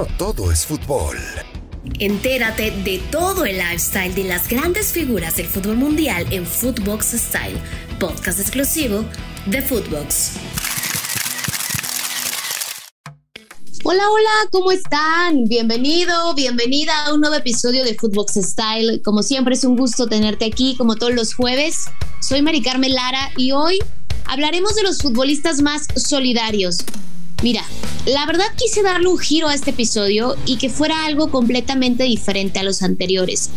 no todo es fútbol. Entérate de todo el lifestyle de las grandes figuras del fútbol mundial en Footbox Style, podcast exclusivo de Footbox. Hola, hola, ¿cómo están? Bienvenido, bienvenida a un nuevo episodio de Footbox Style. Como siempre es un gusto tenerte aquí, como todos los jueves. Soy Mari Carmen Lara y hoy hablaremos de los futbolistas más solidarios. Mira, la verdad quise darle un giro a este episodio y que fuera algo completamente diferente a los anteriores.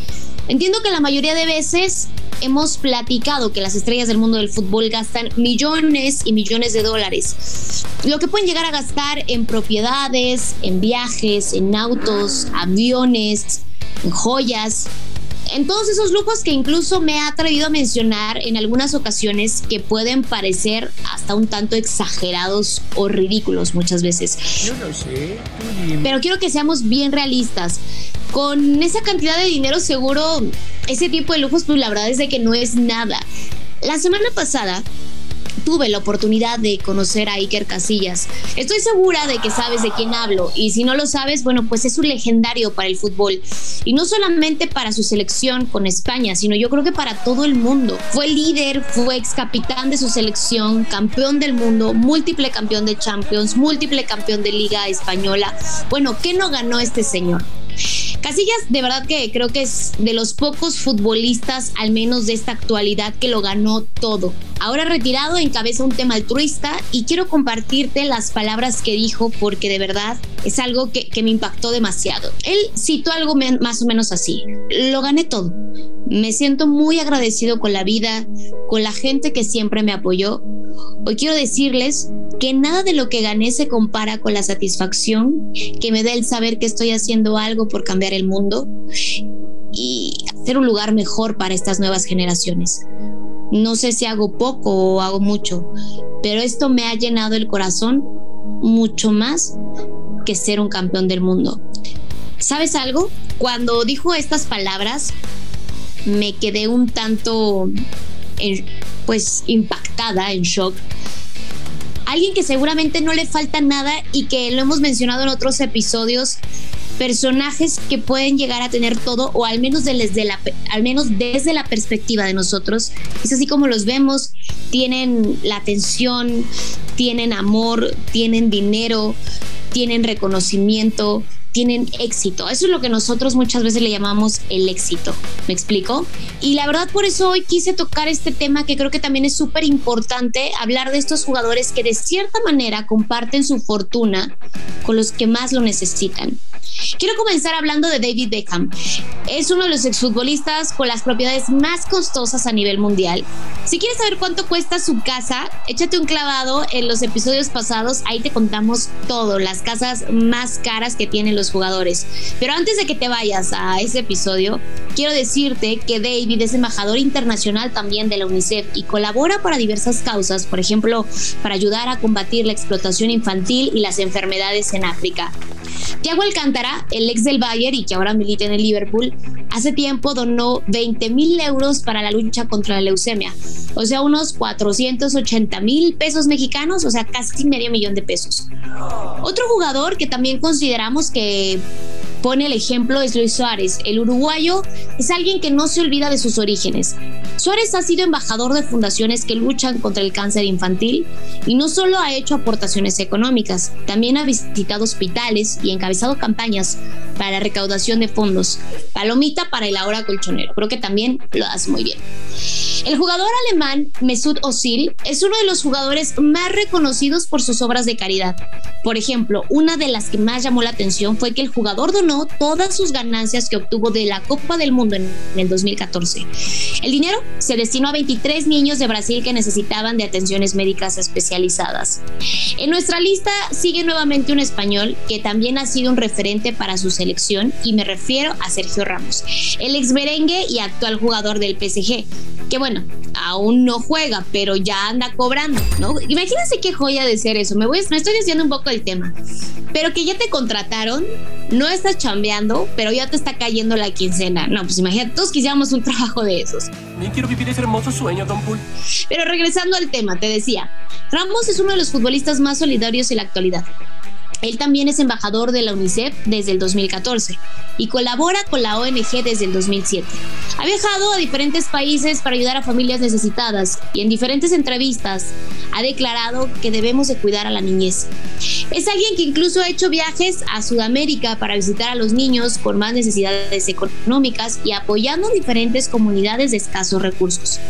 Entiendo que la mayoría de veces hemos platicado que las estrellas del mundo del fútbol gastan millones y millones de dólares, lo que pueden llegar a gastar en propiedades, en viajes, en autos, aviones, en joyas, en todos esos lujos que incluso me ha atrevido a mencionar en algunas ocasiones que pueden parecer hasta un tanto exagerados o ridículos muchas veces. Yo no sé. Pero quiero que seamos bien realistas. Con esa cantidad de dinero seguro, ese tipo de lujos, pues la verdad es de que no es nada. La semana pasada tuve la oportunidad de conocer a Iker Casillas. Estoy segura de que sabes de quién hablo y si no lo sabes, bueno, pues es un legendario para el fútbol y no solamente para su selección con España, sino yo creo que para todo el mundo. Fue líder, fue ex capitán de su selección, campeón del mundo, múltiple campeón de Champions, múltiple campeón de Liga Española. Bueno, ¿qué no ganó este señor? Casillas, de verdad que creo que es de los pocos futbolistas, al menos de esta actualidad, que lo ganó todo. Ahora retirado, encabeza un tema altruista y quiero compartirte las palabras que dijo porque de verdad es algo que, me impactó demasiado. Él citó algo más o menos así. Lo gané todo. Me siento muy agradecido con la vida, con la gente que siempre me apoyó. Hoy quiero decirles que nada de lo que gané se compara con la satisfacción que me da el saber que estoy haciendo algo por cambiar el mundo y hacer un lugar mejor para estas nuevas generaciones. No sé si hago poco o hago mucho, pero esto me ha llenado el corazón mucho más que ser un campeón del mundo. ¿Sabes algo? Cuando dijo estas palabras, me quedé un tanto, pues, impactada, en shock, alguien que seguramente no le falta nada y que lo hemos mencionado en otros episodios, personajes que pueden llegar a tener todo o al menos desde la al menos desde la perspectiva de nosotros. Es así como los vemos tienen la atención tienen amor tienen dinero tienen reconocimiento tienen éxito. Eso es lo que nosotros muchas veces le llamamos el éxito. ¿Me explico? Y la verdad por eso hoy quise tocar este tema que creo que también es súper importante, hablar de estos jugadores que de cierta manera comparten su fortuna con los que más lo necesitan. Quiero comenzar hablando de David Beckham. Es uno de los exfutbolistas con las propiedades más costosas a nivel mundial. Si quieres saber cuánto cuesta su casa, échate un clavado en los episodios pasados. Ahí te contamos todo, las casas más caras que tienen los jugadores. Pero antes de que te vayas a ese episodio, quiero decirte que David es embajador internacional también de la UNICEF y colabora para diversas causas, por ejemplo, para ayudar a combatir la explotación infantil y las enfermedades en África. Tiago Alcántara, el ex del Bayern y que ahora milita en el Liverpool, hace tiempo donó 20 mil euros para la lucha contra la leucemia, o sea, unos 480 mil pesos mexicanos, o sea, casi medio millón de pesos. Otro jugador que también consideramos que pone el ejemplo es Luis Suárez. El uruguayo es alguien que no se olvida de sus orígenes. Suárez ha sido embajador de fundaciones que luchan contra el cáncer infantil y no solo ha hecho aportaciones económicas, también ha visitado hospitales y encabezado campañas para recaudación de fondos. Palomita para el ahora colchonero. Creo que también lo hace muy bien. El jugador alemán Mesut Özil es uno de los jugadores más reconocidos por sus obras de caridad. Por ejemplo, una de las que más llamó la atención fue que el jugador donó todas sus ganancias que obtuvo de la Copa del Mundo en el 2014. El dinero se destinó a 23 niños de Brasil que necesitaban de atenciones médicas especializadas. En nuestra lista sigue nuevamente un español que también ha sido un referente para su selección y me refiero a Sergio Ramos, el ex merengue y actual jugador del PSG, que bueno, aún no juega, pero ya anda cobrando, ¿no? Imagínense qué joya de ser eso. Me, voy, me estoy diciendo un poco el tema. Pero que ya te contrataron, no estás chambeando, pero ya te está cayendo la quincena. No, pues imagínate, todos quisiéramos un trabajo de esos. Ni quiero vivir ese hermoso sueño, Don Pool. Pero regresando al tema, te decía, Ramos es uno de los futbolistas más solidarios en la actualidad. Él también es embajador de la UNICEF desde el 2014 y colabora con la ONG desde el 2007. Ha viajado a diferentes países para ayudar a familias necesitadas y en diferentes entrevistas ha declarado que debemos de cuidar a la niñez. Es alguien que incluso ha hecho viajes a Sudamérica para visitar a los niños con más necesidades económicas y apoyando diferentes comunidades de escasos recursos.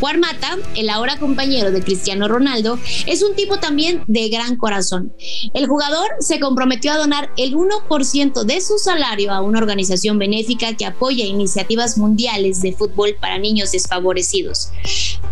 Juan Mata, el ahora compañero de Cristiano Ronaldo, es un tipo también de gran corazón. El jugador se comprometió a donar el 1% de su salario a una organización benéfica que apoya iniciativas mundiales de fútbol para niños desfavorecidos.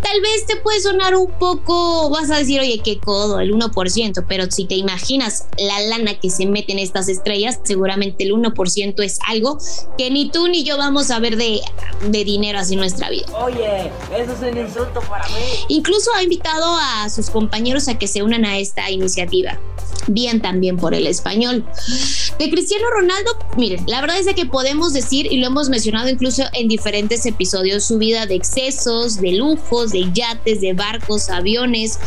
Tal vez te puede sonar un poco, vas a decir, oye, qué codo, el 1%, pero si te imaginas la lana que se mete en estas estrellas, seguramente el 1% es algo que ni tú ni yo vamos a ver de, de dinero así en nuestra vida. Oye, eso es un insulto para mí. Incluso ha invitado a sus compañeros a que se unan a esta iniciativa bien también por el español. De Cristiano Ronaldo, miren, la verdad es de que podemos decir, y lo hemos mencionado incluso en diferentes episodios, su vida de excesos, de de yates, de barcos, aviones,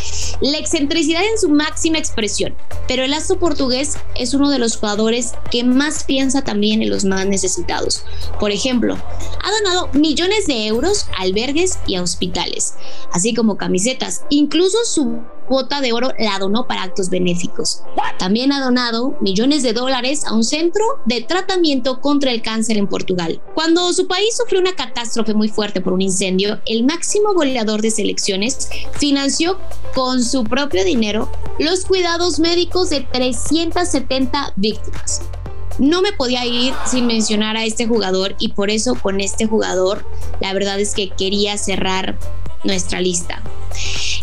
la excentricidad en su máxima expresión. Pero el astro portugués es uno de los jugadores que más piensa también en los más necesitados. Por ejemplo, ha donado millones de euros a albergues y a hospitales, así como camisetas. Incluso su cuota de oro la donó para actos benéficos. También ha donado millones de dólares a un centro de tratamiento contra el cáncer en Portugal. Cuando su país sufrió una catástrofe muy fuerte por un incendio, el máximo goleador de selecciones financió con su propio dinero los cuidados médicos de 370 víctimas. No me podía ir sin mencionar a este jugador y por eso con este jugador la verdad es que quería cerrar nuestra lista.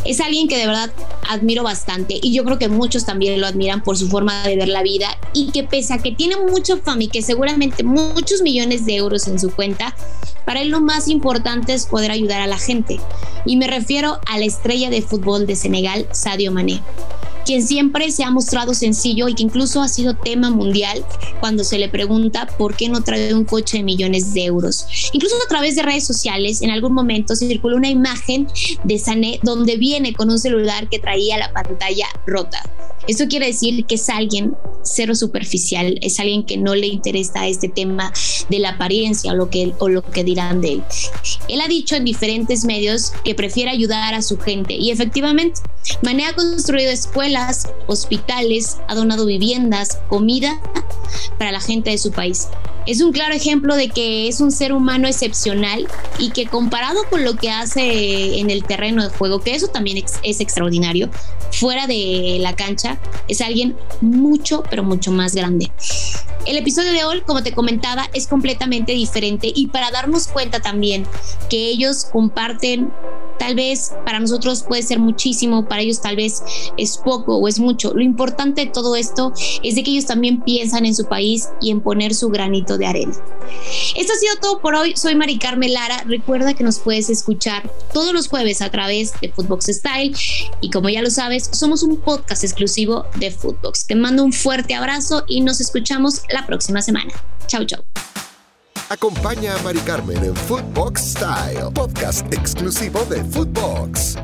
Es alguien que de verdad admiro bastante y yo creo que muchos también lo admiran por su forma de ver la vida y que pese a que tiene mucho fama y que seguramente muchos millones de euros en su cuenta, para él lo más importante es poder ayudar a la gente. Y me refiero a la estrella de fútbol de Senegal, Sadio Mané quien siempre se ha mostrado sencillo y que incluso ha sido tema mundial cuando se le pregunta por qué no trae un coche de millones de euros. Incluso a través de redes sociales, en algún momento circuló una imagen de Sané donde viene con un celular que traía la pantalla rota. Esto quiere decir que es alguien cero superficial, es alguien que no le interesa este tema de la apariencia o lo que, o lo que dirán de él. Él ha dicho en diferentes medios que prefiere ayudar a su gente y efectivamente Mané ha construido escuelas, hospitales, ha donado viviendas, comida para la gente de su país. Es un claro ejemplo de que es un ser humano excepcional y que comparado con lo que hace en el terreno de juego, que eso también es extraordinario, fuera de la cancha, es alguien mucho, pero mucho más grande. El episodio de hoy, como te comentaba, es completamente diferente y para darnos cuenta también que ellos comparten Tal vez para nosotros puede ser muchísimo, para ellos tal vez es poco o es mucho. Lo importante de todo esto es de que ellos también piensan en su país y en poner su granito de arena. Esto ha sido todo por hoy. Soy Mari Carmen Lara. Recuerda que nos puedes escuchar todos los jueves a través de Footbox Style y como ya lo sabes, somos un podcast exclusivo de Footbox. Te mando un fuerte abrazo y nos escuchamos la próxima semana. Chau, chau. Acompaña a Mari Carmen en Footbox Style, podcast exclusivo de Footbox.